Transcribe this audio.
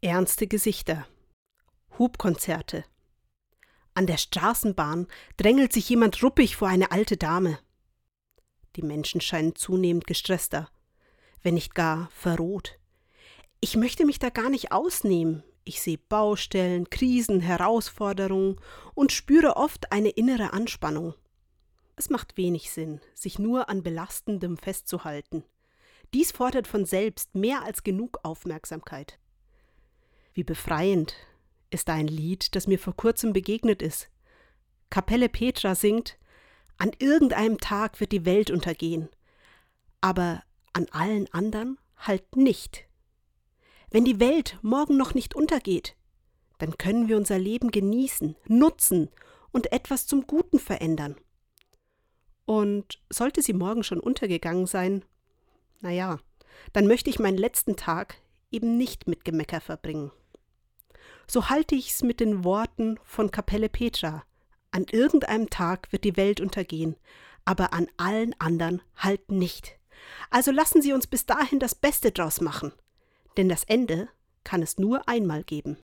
Ernste Gesichter. Hubkonzerte. An der Straßenbahn drängelt sich jemand ruppig vor eine alte Dame. Die Menschen scheinen zunehmend gestresster, wenn nicht gar verroht. Ich möchte mich da gar nicht ausnehmen. Ich sehe Baustellen, Krisen, Herausforderungen und spüre oft eine innere Anspannung. Es macht wenig Sinn, sich nur an Belastendem festzuhalten. Dies fordert von selbst mehr als genug Aufmerksamkeit. Wie befreiend ist ein Lied, das mir vor kurzem begegnet ist. Kapelle Petra singt An irgendeinem Tag wird die Welt untergehen, aber an allen anderen halt nicht. Wenn die Welt morgen noch nicht untergeht, dann können wir unser Leben genießen, nutzen und etwas zum Guten verändern. Und sollte sie morgen schon untergegangen sein, naja, dann möchte ich meinen letzten Tag eben nicht mit Gemecker verbringen so halte ich's mit den Worten von Kapelle Petra. An irgendeinem Tag wird die Welt untergehen, aber an allen anderen halt nicht. Also lassen Sie uns bis dahin das Beste draus machen, denn das Ende kann es nur einmal geben.